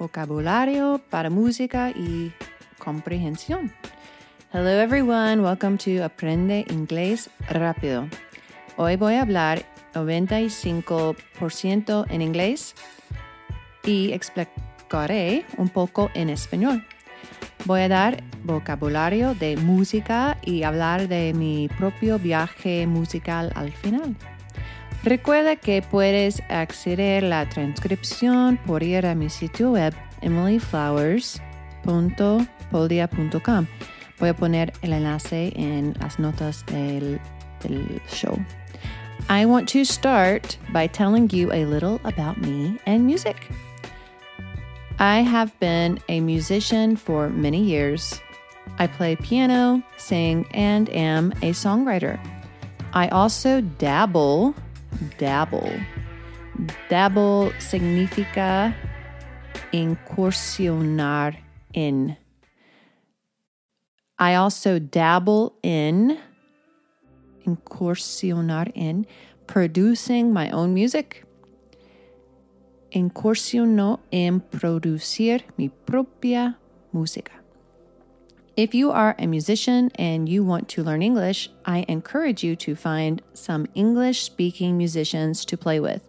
vocabulario para música y comprehensión. Hello everyone, welcome to Aprende Inglés Rápido. Hoy voy a hablar 95% en inglés y explicaré un poco en español. Voy a dar vocabulario de música y hablar de mi propio viaje musical al final. Recuerda que puedes acceder a la transcripción por ir a mi sitio web emilyflowers.podia.com. Voy a poner el enlace en las notas del, del show. I want to start by telling you a little about me and music. I have been a musician for many years. I play piano, sing, and am a songwriter. I also dabble, dabble. Dabble significa incursionar in. I also dabble in, incursionar in, producing my own music incursionó en producir mi propia música. If you are a musician and you want to learn English, I encourage you to find some English speaking musicians to play with.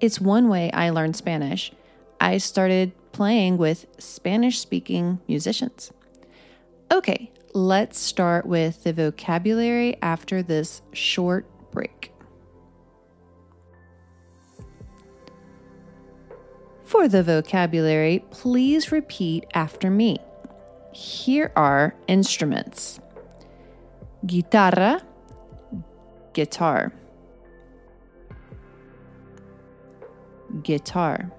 It's one way I learned Spanish. I started playing with Spanish speaking musicians. Okay, let's start with the vocabulary after this short break. For the vocabulary, please repeat after me. Here are instruments guitarra, guitar, guitar.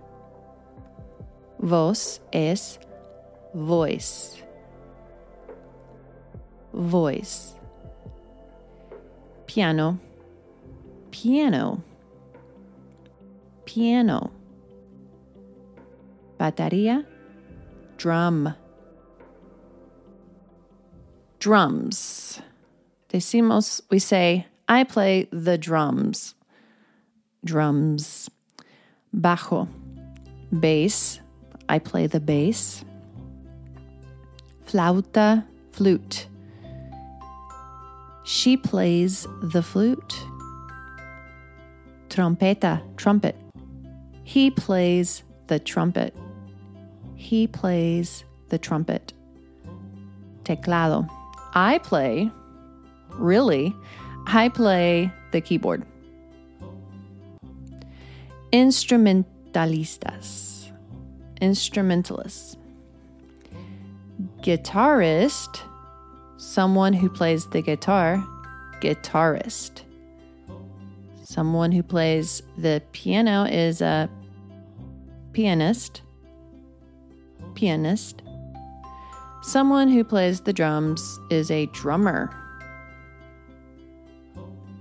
Voz es voice, voice. Piano, piano, piano batería, drum. Drums. Decimos, we say, I play the drums. Drums. Bajo. Bass. I play the bass. Flauta, flute. She plays the flute. Trompeta, trumpet. He plays the trumpet. He plays the trumpet. Teclado. I play, really, I play the keyboard. Instrumentalistas. Instrumentalists. Guitarist. Someone who plays the guitar. Guitarist. Someone who plays the piano is a pianist pianist. Someone who plays the drums is a drummer.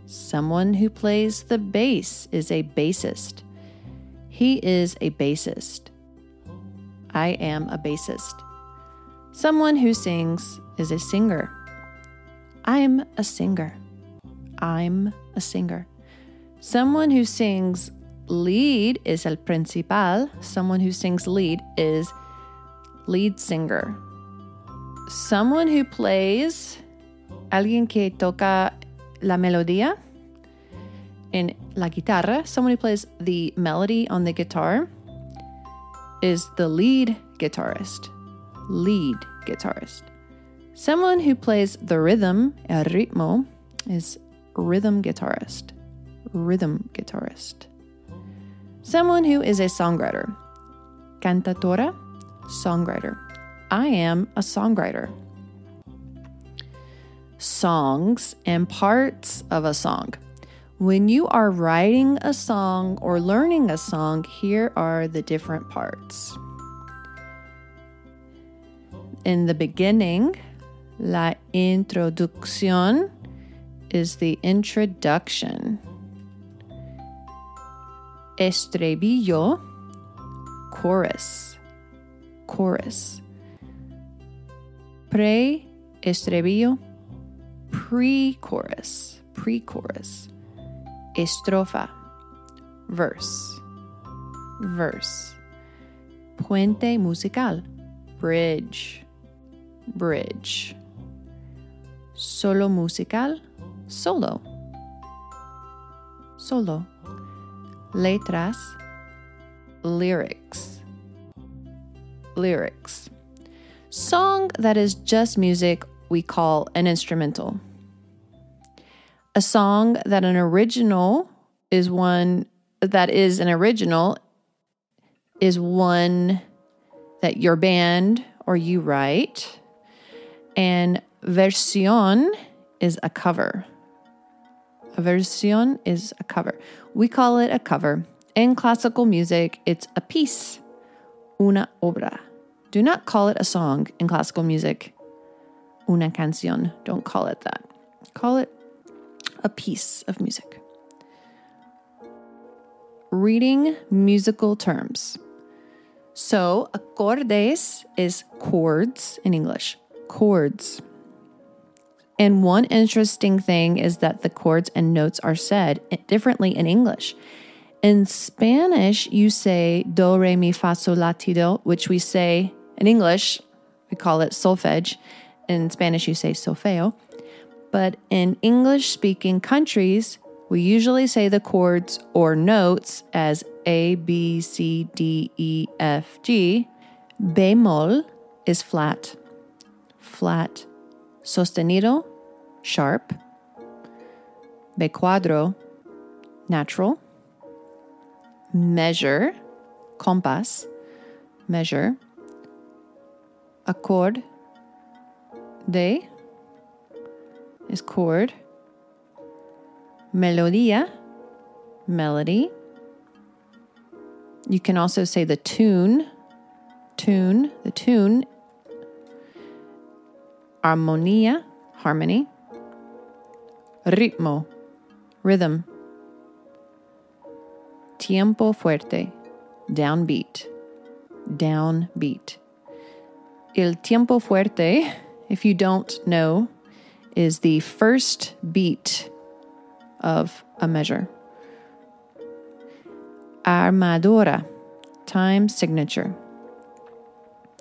Someone who plays the bass is a bassist. He is a bassist. I am a bassist. Someone who sings is a singer. I'm a singer. I'm a singer. Someone who sings lead is el principal. Someone who sings lead is lead singer. Someone who plays, alguien que toca la melodía in la guitarra, someone who plays the melody on the guitar is the lead guitarist. Lead guitarist. Someone who plays the rhythm, el ritmo, is rhythm guitarist. Rhythm guitarist. Someone who is a songwriter. Cantatora, songwriter. I am a songwriter. Songs and parts of a song. When you are writing a song or learning a song, here are the different parts. In the beginning, la introducción is the introduction. Estribillo, chorus chorus. Pre estribillo, pre chorus, pre chorus. Estrofa, verse, verse. puente musical, bridge, bridge. Solo musical, solo, solo. Letras, lyrics, lyrics. Song that is just music we call an instrumental. A song that an original is one that is an original is one that your band or you write. And versión is a cover. A versión is a cover. We call it a cover. In classical music, it's a piece, una obra. Do not call it a song in classical music. Una canción. Don't call it that. Call it a piece of music. Reading musical terms. So, acordes is chords in English. Chords. And one interesting thing is that the chords and notes are said differently in English. In Spanish, you say do, re, mi, fa, sol, la, ti, do, which we say in English, we call it solfege. In Spanish, you say solfeo. But in English speaking countries, we usually say the chords or notes as A, B, C, D, E, F, G. Bemol is flat, flat. Sostenido, sharp. B cuadro, natural. Measure, compass, measure. Accord, de, is chord. Melodia, melody. You can also say the tune, tune, the tune. Armonía, harmony. Ritmo, rhythm. Tiempo fuerte, downbeat, downbeat. El tiempo fuerte, if you don't know, is the first beat of a measure. Armadura, time signature.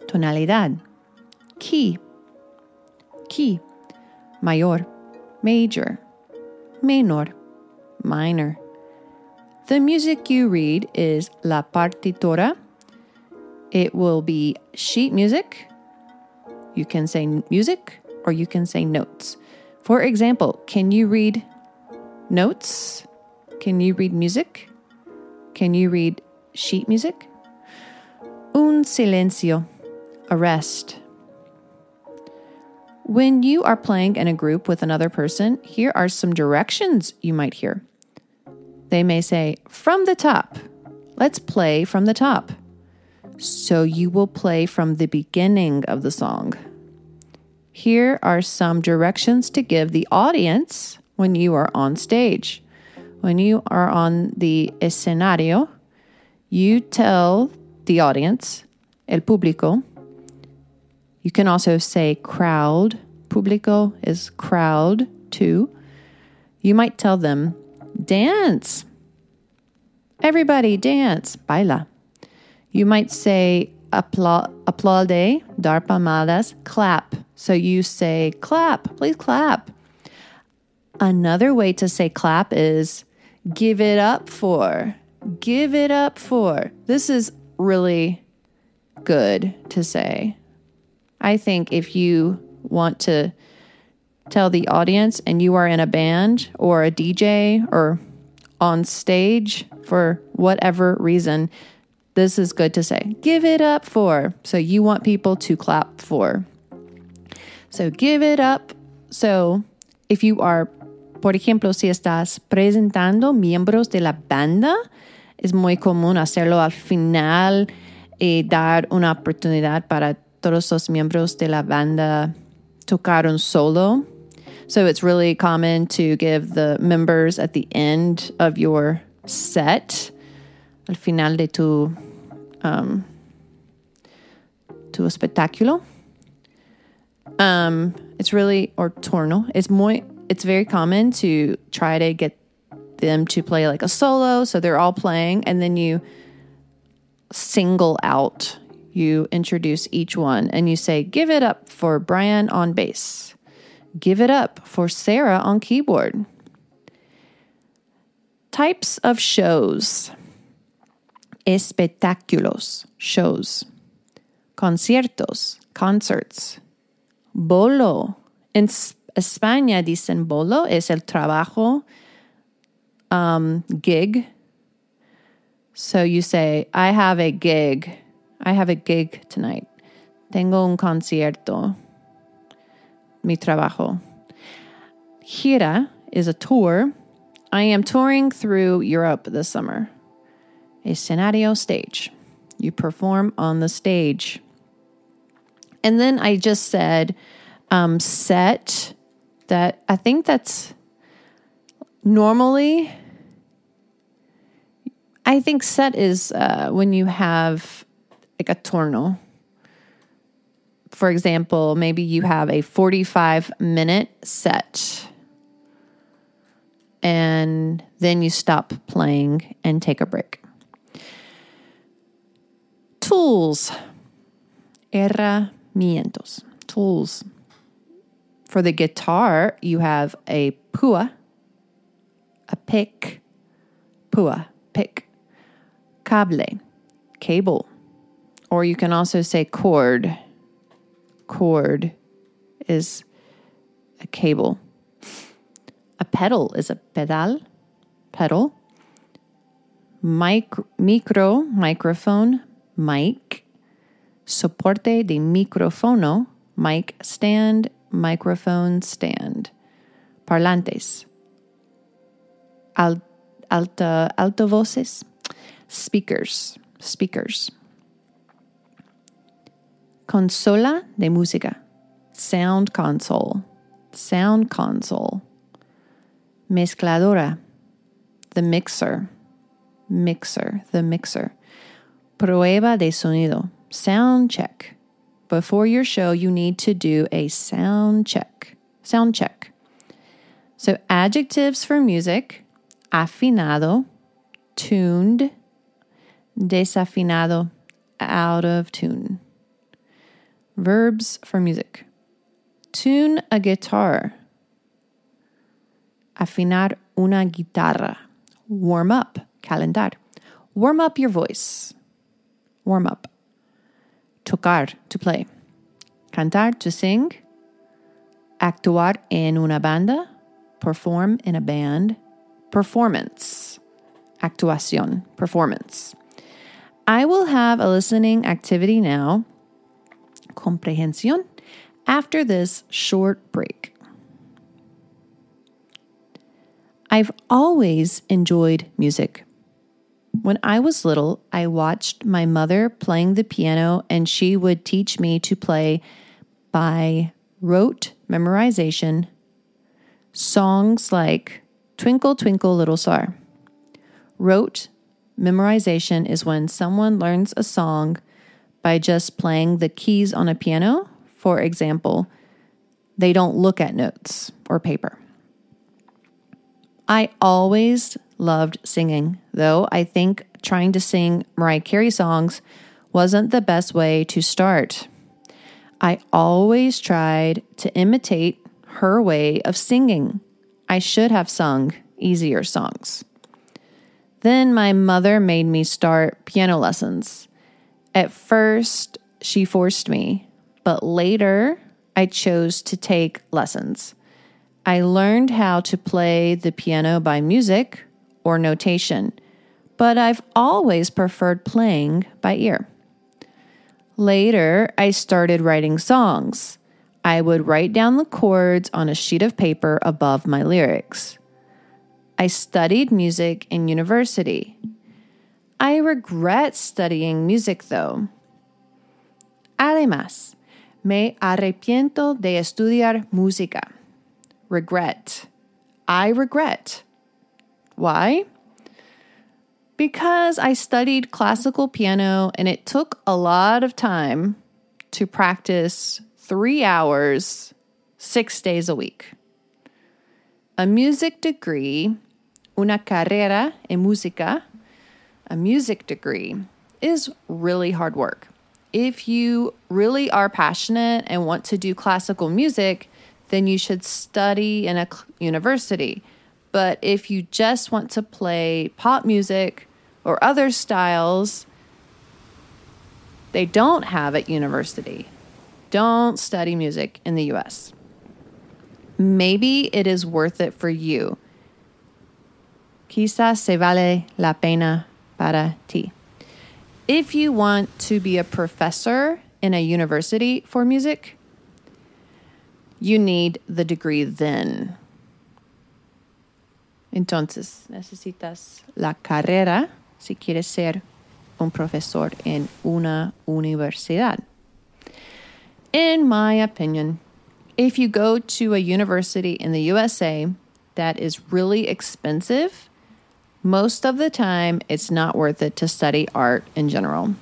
Tonalidad, key, key. Mayor, major. Menor, minor. The music you read is la partitura. It will be sheet music. You can say music or you can say notes. For example, can you read notes? Can you read music? Can you read sheet music? Un silencio, a rest. When you are playing in a group with another person, here are some directions you might hear. They may say, from the top. Let's play from the top. So you will play from the beginning of the song. Here are some directions to give the audience when you are on stage. When you are on the escenario, you tell the audience, el público. You can also say crowd. Público is crowd too. You might tell them, dance. Everybody dance. Baila. You might say apla- aplaude, dar palmadas, clap. So you say, clap, please clap. Another way to say clap is give it up for. Give it up for. This is really good to say. I think if you want to tell the audience and you are in a band or a DJ or on stage for whatever reason, this is good to say. Give it up for. So you want people to clap for. So give it up. So if you are, por ejemplo, si estás presentando miembros de la banda, es muy común hacerlo al final y dar una oportunidad para todos los miembros de la banda tocar un solo. So it's really common to give the members at the end of your set, al final de tu, um, tu espectáculo, um, it's really or torno. It's muy. It's very common to try to get them to play like a solo, so they're all playing, and then you single out You introduce each one and you say, Give it up for Brian on bass. Give it up for Sarah on keyboard. Types of shows espectáculos, shows, conciertos, concerts, bolo. En España dicen bolo es el trabajo, um, gig. So you say, I have a gig. I have a gig tonight. Tengo un concierto. Mi trabajo. Gira is a tour. I am touring through Europe this summer. Escenario stage. You perform on the stage. And then I just said um, set that I think that's normally, I think set is uh, when you have like a torno. For example, maybe you have a 45 minute set and then you stop playing and take a break. Tools. Herramientos. Tools. For the guitar, you have a pua, a pick, pua, pick, cable, cable. Or you can also say cord. Cord is a cable. A pedal is a pedal, pedal. Micro, micro microphone, mic. Soporte de micrófono, mic stand, microphone stand. Parlantes. Al, alta, uh, altavoces, speakers, speakers. Consola de música, sound console, sound console. Mezcladora, the mixer, mixer, the mixer. Prueba de sonido, sound check. Before your show, you need to do a sound check. Sound check. So, adjectives for music. Afinado, tuned, desafinado, out of tune. Verbs for music. Tune a guitar, afinar una guitarra, warm up, calentar, warm up your voice, warm up, tocar, to play, cantar, to sing, actuar en una banda, perform in a band, performance, actuación, performance. I will have a listening activity now, comprehensión, after this short break. I've always enjoyed music. When I was little, I watched my mother playing the piano, and she would teach me to play by rote memorization songs like Twinkle, Twinkle, Little Star. Rote memorization is when someone learns a song by just playing the keys on a piano. For example, they don't look at notes or paper. I always loved singing, though I think trying to sing Mariah Carey songs wasn't the best way to start. I always tried to imitate her way of singing. I should have sung easier songs. Then my mother made me start piano lessons. At first, she forced me, but later I chose to take lessons. I learned how to play the piano by music or notation, but I've always preferred playing by ear. Later, I started writing songs. I would write down the chords on a sheet of paper above my lyrics. I studied music in university. I regret studying music though. Además, me arrepiento de estudiar música. Regret. I regret. Why? Because I studied classical piano and it took a lot of time to practice three hours, six days a week. A music degree, una carrera en música, a music degree, is really hard work. if you really are passionate and want to do classical music, then you should study in a university. But if you just want to play pop music or other styles, they don't have at university. Don't study music in the US. Maybe it is worth it for you. Quizás se vale la pena para ti. If you want to be a professor in a university for music, you need the degree then. Entonces, necesitas la carrera si quieres ser un profesor en una universidad. In my opinion, if you go to a university in the USA that is really expensive, most of the time it's not worth it to study art in general.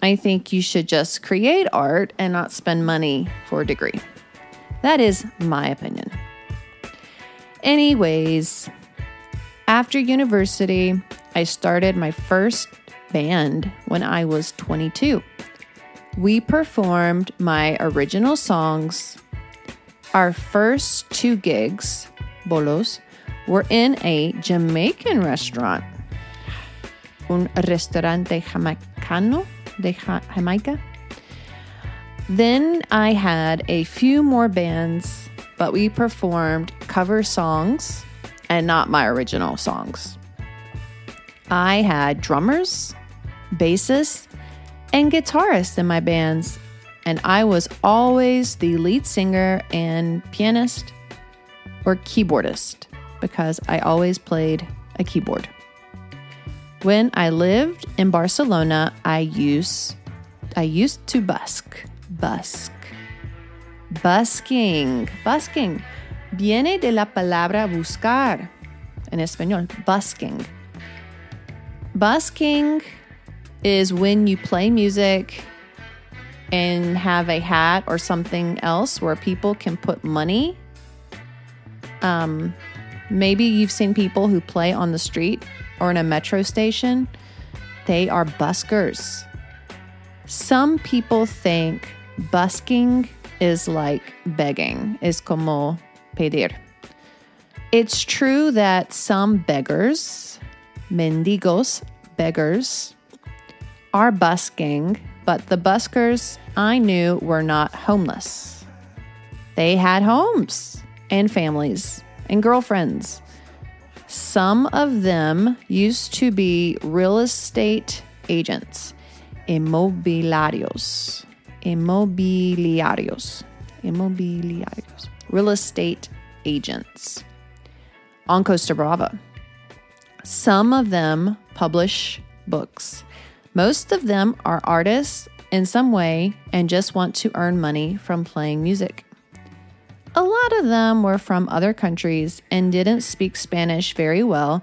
I think you should just create art and not spend money for a degree. That is my opinion. Anyways, after university, I started my first band when I was 22. We performed my original songs. Our first two gigs, bolos, were in a Jamaican restaurant, un restaurante jamaicano de Jamaica. Then I had a few more bands, but we performed cover songs and not my original songs. I had drummers, bassists, and guitarists in my bands, and I was always the lead singer and pianist or keyboardist because I always played a keyboard. When I lived in Barcelona, I used I used to busk. Busk. Busking. Busking. Viene de la palabra buscar. En español, busking. Busking is when you play music and have a hat or something else where people can put money. Um, maybe you've seen people who play on the street or in a metro station. They are buskers. Some people think busking is like begging, is como pedir. It's true that some beggars, mendigos, beggars, are busking, but the buskers I knew were not homeless. They had homes and families and girlfriends. Some of them used to be real estate agents, inmobiliarios, inmobiliarios, inmobiliarios, real estate agents on Costa Brava. Some of them publish books most of them are artists in some way and just want to earn money from playing music. A lot of them were from other countries and didn't speak Spanish very well,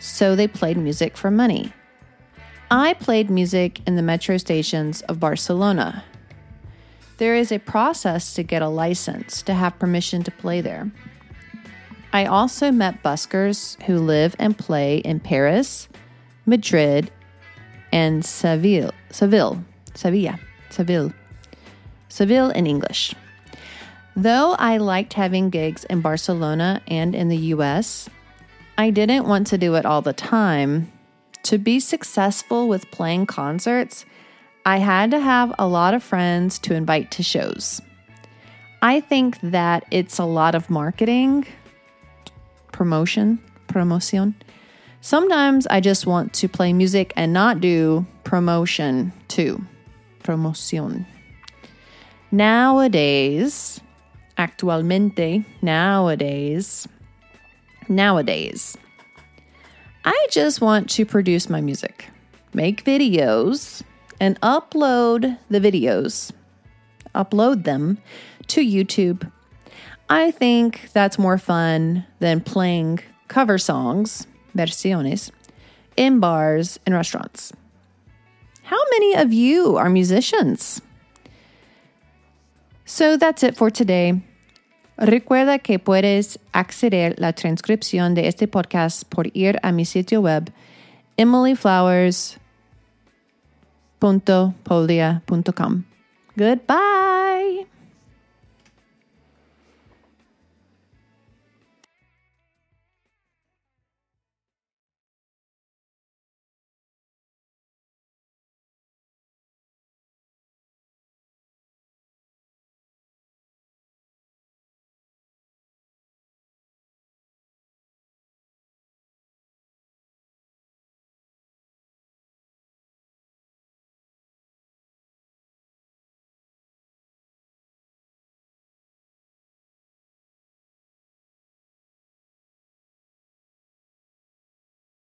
so they played music for money. I played music in the metro stations of Barcelona. There is a process to get a license to have permission to play there. I also met buskers who live and play in Paris, Madrid, and Seville, Seville, Sevilla, Seville, Seville in English. Though I liked having gigs in Barcelona and in the US, I didn't want to do it all the time. To be successful with playing concerts, I had to have a lot of friends to invite to shows. I think that it's a lot of marketing, promotion, promotion, Sometimes I just want to play music and not do promotion too. Promoción. Nowadays, actualmente, nowadays, nowadays, I just want to produce my music, make videos, and upload the videos, upload them to YouTube. I think that's more fun than playing cover songs versiones in bars and restaurants. How many of you are musicians? So that's it for today. Recuerda que puedes acceder la transcripción de este podcast por ir a mi sitio web emilyflowers.com www.poldia.com. Goodbye.